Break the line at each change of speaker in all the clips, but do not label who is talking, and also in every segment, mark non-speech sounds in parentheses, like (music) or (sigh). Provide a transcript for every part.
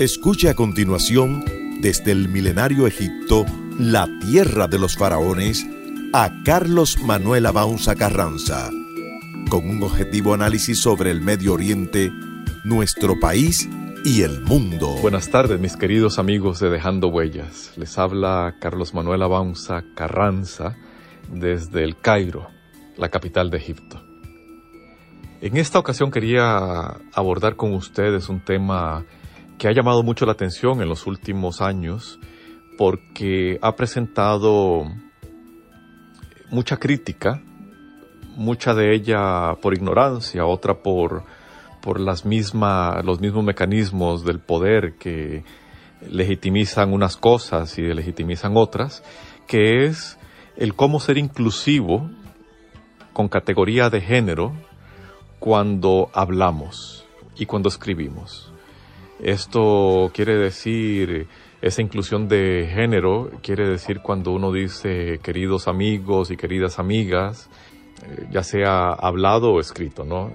Escuche a continuación, desde el milenario Egipto, la tierra de los faraones, a Carlos Manuel Abaunza Carranza, con un objetivo análisis sobre el Medio Oriente, nuestro país y el mundo.
Buenas tardes, mis queridos amigos de Dejando Huellas. Les habla Carlos Manuel Abaunza Carranza desde el Cairo la capital de Egipto. En esta ocasión quería abordar con ustedes un tema que ha llamado mucho la atención en los últimos años porque ha presentado mucha crítica, mucha de ella por ignorancia, otra por, por las mismas, los mismos mecanismos del poder que legitimizan unas cosas y legitimizan otras, que es el cómo ser inclusivo con categoría de género cuando hablamos y cuando escribimos. Esto quiere decir, esa inclusión de género quiere decir cuando uno dice queridos amigos y queridas amigas, eh, ya sea hablado o escrito, ¿no?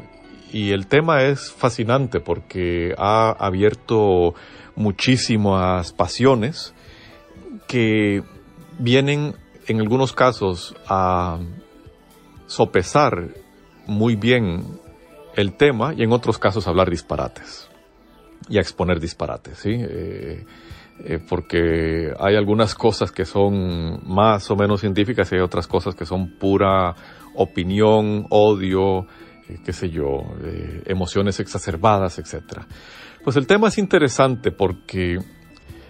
Y el tema es fascinante porque ha abierto muchísimas pasiones que vienen en algunos casos a sopesar muy bien el tema y en otros casos hablar disparates y a exponer disparates, ¿sí? Eh, eh, porque hay algunas cosas que son más o menos científicas y hay otras cosas que son pura opinión, odio, eh, qué sé yo, emociones exacerbadas, etc. Pues el tema es interesante porque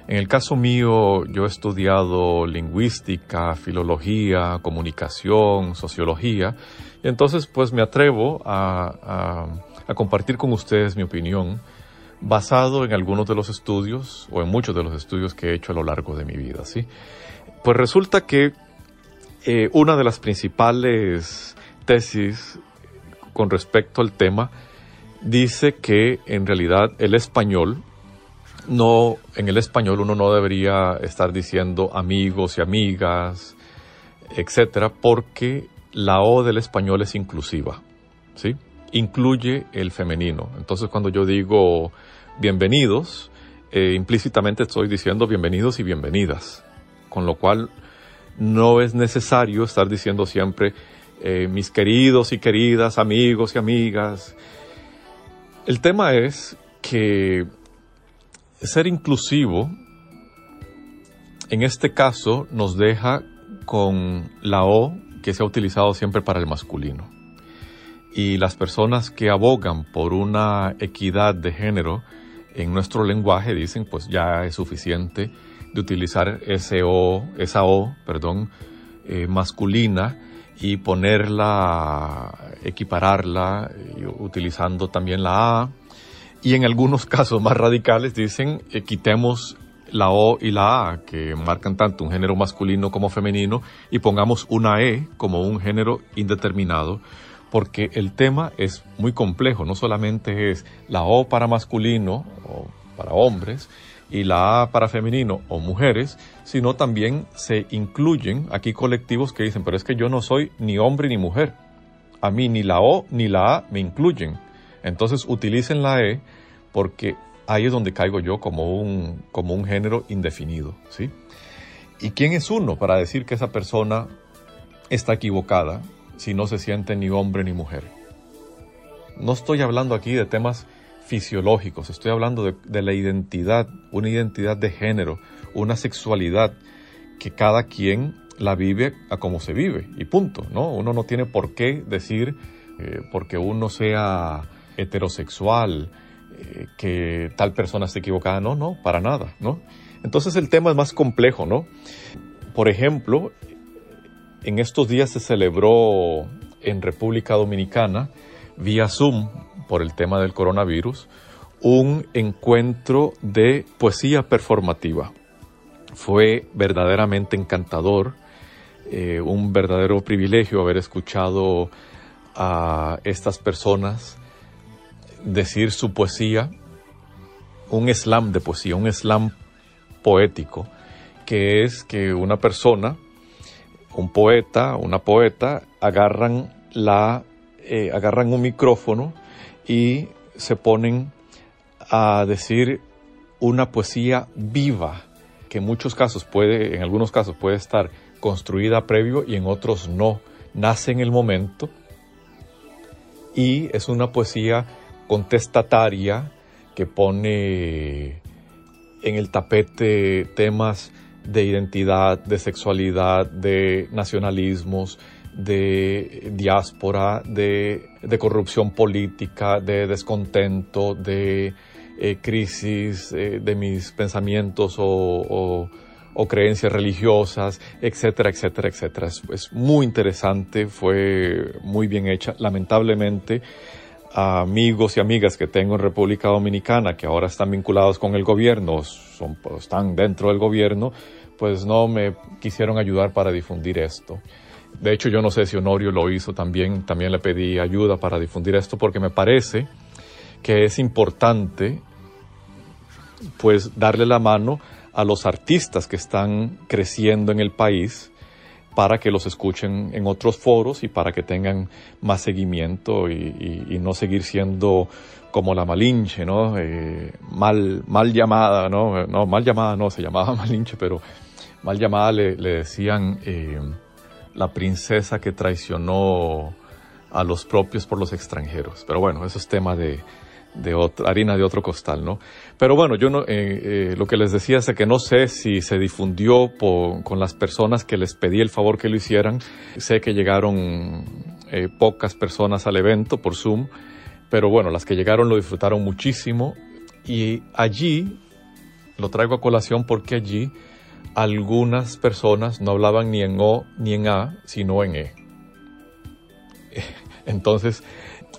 en el caso mío, yo he estudiado lingüística, filología, comunicación, sociología, y entonces pues me atrevo a, compartir con ustedes mi opinión basado en algunos de los estudios o en muchos de los estudios que he hecho a lo largo de mi vida, ¿sí? Pues resulta que eh, una de las principales tesis con respecto al tema dice que en realidad el español no, en el español uno no debería estar diciendo amigos y amigas, etcétera, porque la O del español es inclusiva, ¿sí? Incluye el femenino. Entonces, cuando yo digo bienvenidos, eh, implícitamente estoy diciendo bienvenidos y bienvenidas, con lo cual no es necesario estar diciendo siempre eh, mis queridos y queridas amigos y amigas. El tema es que ser inclusivo, en este caso, nos deja con la O que se ha utilizado siempre para el masculino. Y las personas que abogan por una equidad de género en nuestro lenguaje dicen, pues ya es suficiente de utilizar ese o, esa O, perdón, eh, masculina y ponerla, equipararla, eh, utilizando también la A. Y en algunos (laughs) casos más radicales dicen eh, quitemos la O y la A, que marcan tanto un género masculino como femenino, y pongamos una E como un género indeterminado, porque el tema es muy complejo, no solamente es la O para masculino o para hombres y la A para femenino o mujeres, sino también se incluyen aquí colectivos que dicen, pero es que yo no soy ni hombre ni mujer, a mí ni la O ni la A me incluyen entonces utilicen la E porque ahí es donde caigo yo como un, como un género indefinido. ¿sí? ¿Y quién es uno para decir que esa persona está equivocada si no se siente ni hombre ni mujer? No estoy hablando aquí de temas fisiológicos, estoy hablando de, la identidad, una identidad de género, una sexualidad que cada quien la vive a como se vive y punto, ¿no? Uno no tiene por qué decir, eh, porque uno sea heterosexual, eh, que tal persona esté equivocada. No, no, para nada, ¿no? Entonces el tema es más complejo, ¿no? Por ejemplo, en estos días se celebró en República Dominicana, vía Zoom, por el tema del coronavirus, un encuentro de poesía performativa. Fue verdaderamente encantador, eh, un verdadero privilegio haber escuchado a estas personas decir su poesía, un slam de poesía, un slam poético, que es que una persona, un poeta, una poeta, agarran, la, eh, agarran un micrófono y se ponen a decir una poesía viva, que en muchos casos puede, en algunos casos puede estar construida previo y en otros no. Nace en el momento y es una poesía contestataria que pone en el tapete temas de identidad, de sexualidad, de nacionalismos, de diáspora, de, corrupción política, de descontento, de eh, crisis eh, de mis pensamientos o, creencias religiosas, etcétera, etcétera, etcétera. Es, muy interesante, fue muy bien hecha. Lamentablemente, amigos y amigas que tengo en República Dominicana que ahora están vinculados con el gobierno, son, están dentro del gobierno, pues no me quisieron ayudar para difundir esto. De hecho, yo no sé si Honorio lo hizo también, también le pedí ayuda para difundir esto porque me parece que es importante pues darle la mano a los artistas que están creciendo en el país para que los escuchen en otros foros y para que tengan más seguimiento y, no seguir siendo como la Malinche, ¿no? Eh, mal, mal llamada, ¿no? No, mal llamada no, se llamaba (laughs) Malinche, pero mal llamada le, decían eh, la princesa que traicionó a los propios por los extranjeros. Pero bueno, eso es tema de, harina de otro costal, ¿no? Pero bueno, yo no, eh, eh, lo que les decía es que no sé si se difundió con las personas que les pedí el favor que lo hicieran. Sé que llegaron eh, pocas personas al evento por Zoom, pero bueno, las que llegaron lo disfrutaron muchísimo y allí, lo traigo a colación porque allí algunas personas no hablaban ni en O ni en A, sino en E. (laughs) Entonces,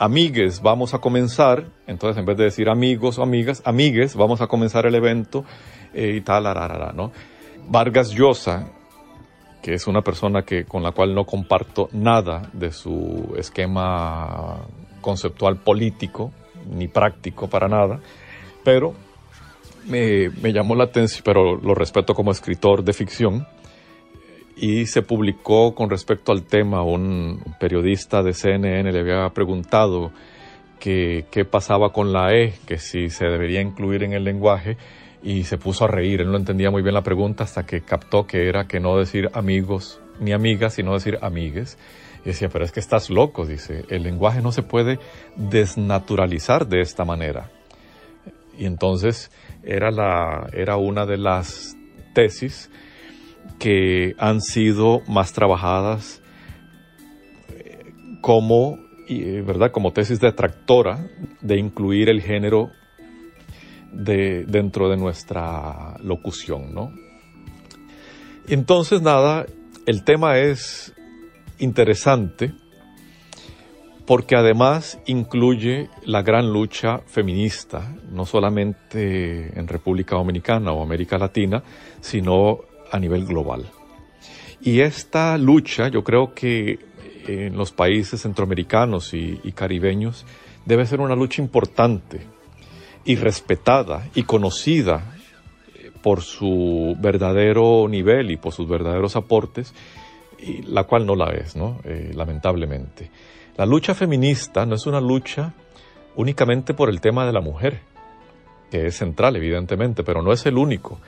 amigues, vamos a comenzar, entonces en vez de decir amigos o amigas, amigues, vamos a comenzar el evento eh, y tal, ¿no? Vargas Llosa, que es una persona que, con la cual no comparto nada de su esquema conceptual político, ni práctico para nada, pero me, llamó la atención, pero lo respeto como escritor de ficción, y se publicó con respecto al tema, un periodista de CNN le había preguntado qué pasaba con la E, que si se debería incluir en el lenguaje, y se puso a reír. Él no entendía muy bien la pregunta hasta que captó que era que no decir amigos ni amigas, sino decir amigues. Y decía, pero es que estás loco, dice, el lenguaje no se puede desnaturalizar de esta manera. Y entonces era, la, era una de las tesis que han sido más trabajadas eh, como, eh, ¿verdad? como tesis detractora de incluir el género de, dentro de nuestra locución. ¿no? Entonces, nada, el tema es interesante porque además incluye la gran lucha feminista, no solamente en República Dominicana o América Latina, sino a nivel global. Y esta lucha, yo creo que en los países centroamericanos y, caribeños, debe ser una lucha importante y respetada y conocida eh, por su verdadero nivel y por sus verdaderos aportes, y la cual no la es, ¿no? Eh, lamentablemente. La lucha feminista no es una lucha únicamente por el tema de la mujer, que es central evidentemente, pero no es el único.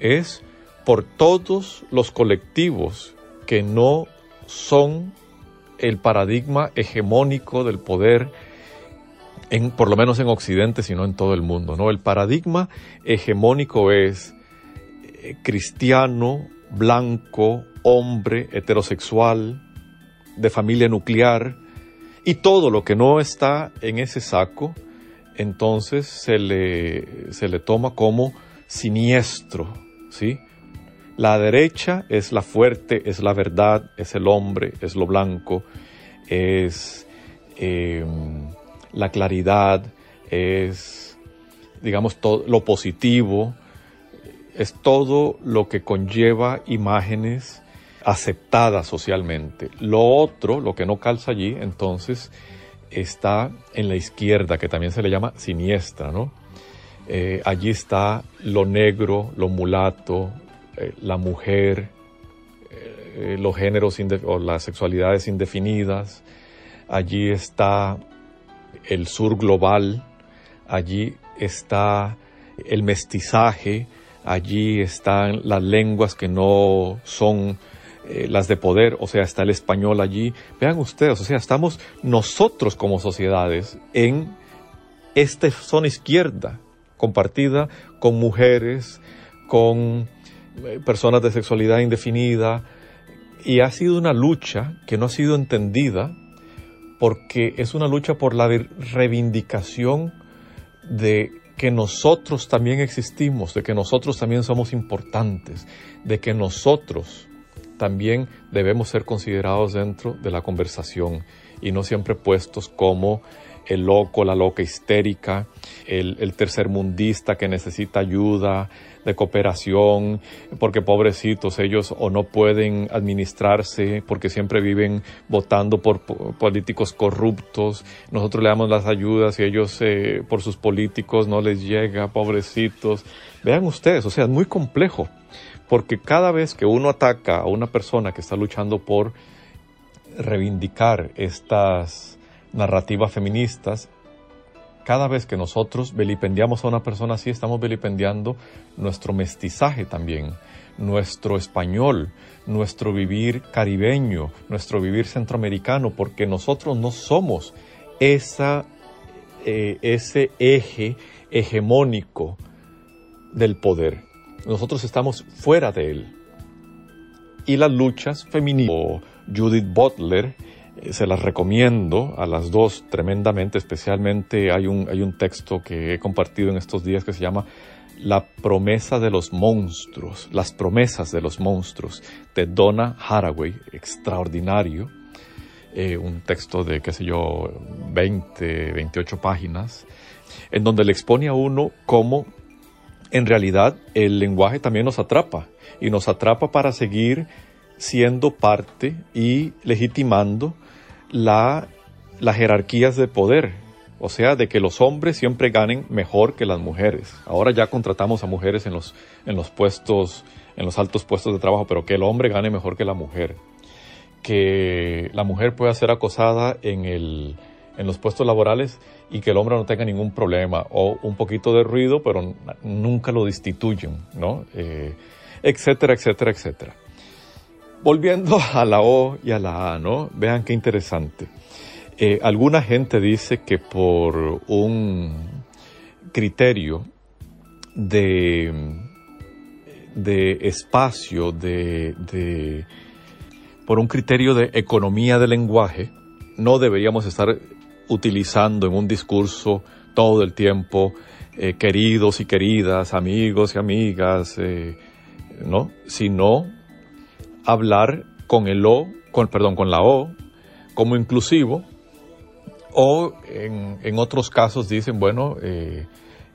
Es por todos los colectivos que no son el paradigma hegemónico del poder, en, por lo menos en Occidente, sino en todo el mundo. ¿no? El paradigma hegemónico es eh, cristiano, blanco, hombre, heterosexual, de familia nuclear, Y todo lo que no está en ese saco, entonces se le, se le toma como siniestro, ¿sí? La derecha es la fuerte, es la verdad, es el hombre, es lo blanco, es em, la claridad, es, digamos, todo lo positivo, es todo lo que conlleva imágenes aceptadas socialmente. Lo otro, lo que no calza allí, entonces, está en la izquierda, que también se le llama siniestra, ¿no? Eh, allí está lo negro, lo mulato, eh, la mujer, eh, los géneros o las sexualidades indefinidas. Allí está el sur global, allí está el mestizaje, allí están las lenguas que no son eh, las de poder, o sea, está el español allí. Vean ustedes, o sea, estamos nosotros como sociedades en esta zona izquierda, compartida con mujeres, con personas de sexualidad indefinida, y ha sido una lucha que no ha sido entendida porque es una lucha por la reivindicación de que nosotros también existimos, de que nosotros también somos importantes, de que nosotros también debemos ser considerados dentro de la conversación y no siempre puestos como el loco, la loca histérica, el, tercermundista que necesita ayuda, de cooperación, porque pobrecitos ellos o no pueden administrarse, porque siempre viven votando por políticos corruptos. Nosotros le damos las ayudas y ellos eh, por sus políticos no les llega, pobrecitos. Vean ustedes, o sea, es muy complejo porque cada vez que uno ataca a una persona que está luchando por reivindicar estas narrativas feministas, cada vez que nosotros vilipendiamos a una persona así, estamos vilipendiando nuestro mestizaje también, nuestro español, nuestro vivir caribeño, nuestro vivir centroamericano, porque nosotros no somos esa, eh, ese eje hegemónico del poder. Nosotros estamos fuera de él. Y las luchas feministas, Judith Butler, eh, se las recomiendo a las dos tremendamente, especialmente hay un, hay un texto que he compartido en estos días que se llama La promesa de los monstruos, las promesas de los monstruos, de Donna Haraway, extraordinario, eh, un texto de, qué sé yo, 20, 28 páginas, en donde le expone a uno cómo en realidad el lenguaje también nos atrapa y nos atrapa para seguir siendo parte y legitimando la, las jerarquías de poder, o sea, de que los hombres siempre ganen mejor que las mujeres. Ahora ya contratamos a mujeres en los, en los puestos, en los altos puestos de trabajo, pero que el hombre gane mejor que la mujer. Que la mujer pueda ser acosada en el, en los puestos laborales y que el hombre no tenga ningún problema o un poquito de ruido, pero nunca lo destituyen, ¿no? Eh, etcétera, etcétera, etcétera. Volviendo (laughs) a la O y a la A, ¿no? Vean qué interesante. Eh, alguna gente dice que por un criterio de, de espacio, de, de, por un criterio de economía del lenguaje, no deberíamos estar utilizando en un discurso todo el tiempo eh, queridos y queridas, amigos y amigas, eh, ¿no? Sino hablar con el O, con, perdón, con la O como inclusivo, o en, otros casos dicen, bueno, eh,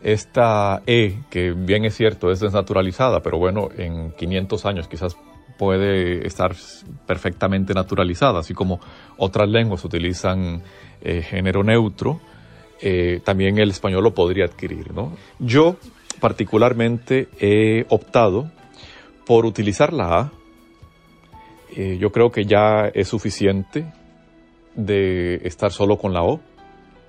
esta E, que bien es cierto, es desnaturalizada, pero bueno, en 500 años quizás puede estar perfectamente naturalizada, así como otras lenguas utilizan eh, género neutro, eh, también el español lo podría adquirir. ¿no? Yo particularmente he optado por utilizar la A. Eh, yo creo que ya es suficiente de estar solo con la O,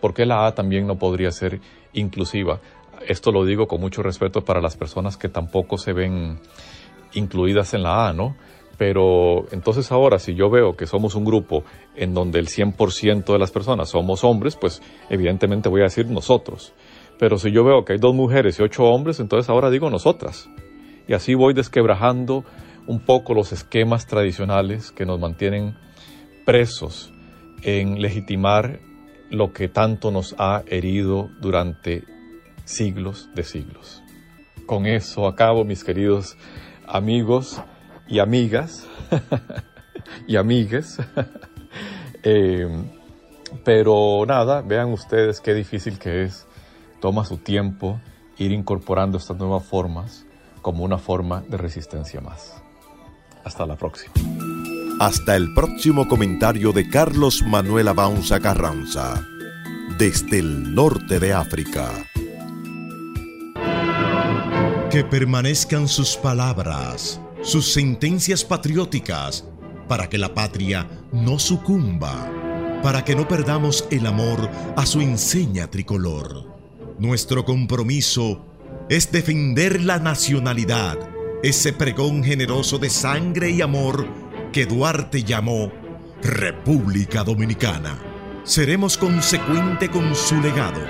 porque la A también no podría ser inclusiva. Esto lo digo con mucho respeto para las personas que tampoco se ven incluidas en la A, ¿no? Pero entonces ahora, si yo veo que somos un grupo en donde el 100% de las personas somos hombres, pues evidentemente voy a decir nosotros. Pero si yo veo que hay dos mujeres y ocho hombres, entonces ahora digo nosotras. Y así voy desquebrajando un poco los esquemas tradicionales que nos mantienen presos en legitimar lo que tanto nos ha herido durante siglos de siglos. Con eso acabo, mis queridos amigos y amigas (laughs) y amigues. (laughs) Eh, pero nada, vean ustedes qué difícil que es. Toma su tiempo ir incorporando estas nuevas formas como una forma de resistencia más. Hasta la próxima.
Hasta el próximo comentario de Carlos Manuel Abaunza Carranza, desde el norte de África.
Que permanezcan sus palabras, sus sentencias patrióticas, para que la patria no sucumba, para que no perdamos el amor a su enseña tricolor. Nuestro compromiso es defender la nacionalidad, ese pregón generoso de sangre y amor que Duarte llamó República Dominicana. Seremos consecuente con su legado,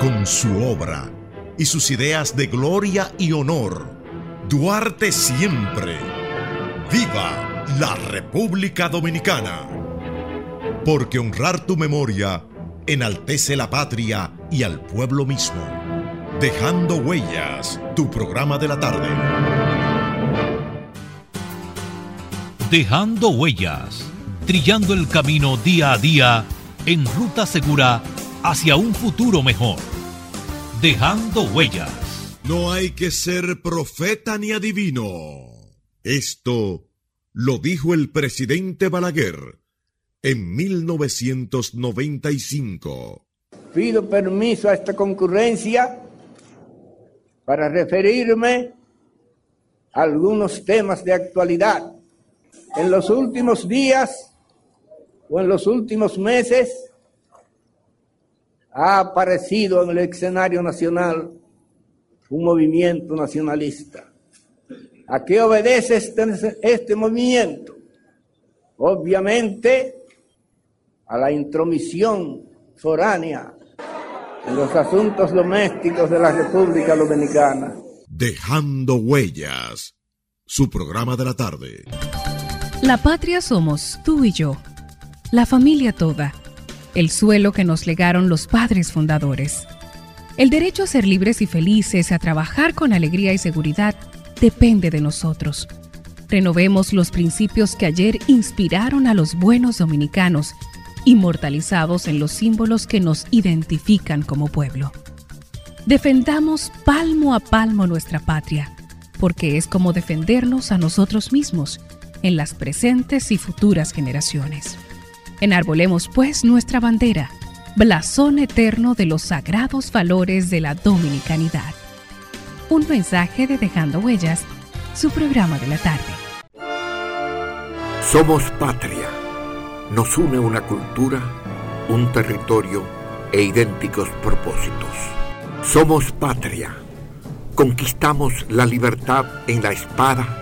con su obra y sus ideas de gloria y honor. Duarte siempre. ¡Viva la República Dominicana! Porque honrar tu memoria enaltece la patria y al pueblo mismo. Dejando huellas, tu programa de la tarde.
Dejando huellas, trillando el camino día a día en ruta segura hacia un futuro mejor. Dejando huellas.
No hay que ser profeta ni adivino. Esto lo dijo el presidente Balaguer en 1995.
Pido permiso a esta concurrencia para referirme a algunos temas de actualidad en los últimos días o en los últimos meses ha aparecido en el escenario nacional un movimiento nacionalista. ¿A qué obedece este, este movimiento? Obviamente a la intromisión foránea en los asuntos domésticos de la República Dominicana.
Dejando huellas, su programa de la tarde.
La patria somos tú y yo, la familia toda, el suelo que nos legaron los padres fundadores. El derecho a ser libres y felices, a trabajar con alegría y seguridad, depende de nosotros. Renovemos los principios que ayer inspiraron a los buenos dominicanos, inmortalizados en los símbolos que nos identifican como pueblo. Defendamos palmo a palmo nuestra patria, porque es como defendernos a nosotros mismos en las presentes y futuras generaciones. Enarbolemos pues nuestra bandera, blasón eterno de los sagrados valores de la dominicanidad. Un mensaje de Dejando Huellas, su programa de la tarde.
Somos patria. Nos une una cultura, un territorio e idénticos propósitos. Somos patria. Conquistamos la libertad en la espada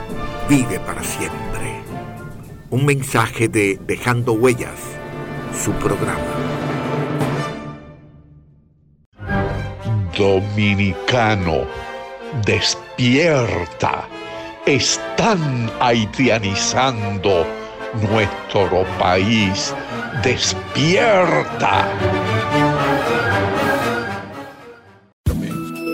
vive para siempre. Un mensaje de Dejando Huellas, su programa.
Dominicano, despierta. Están haitianizando nuestro país. Despierta.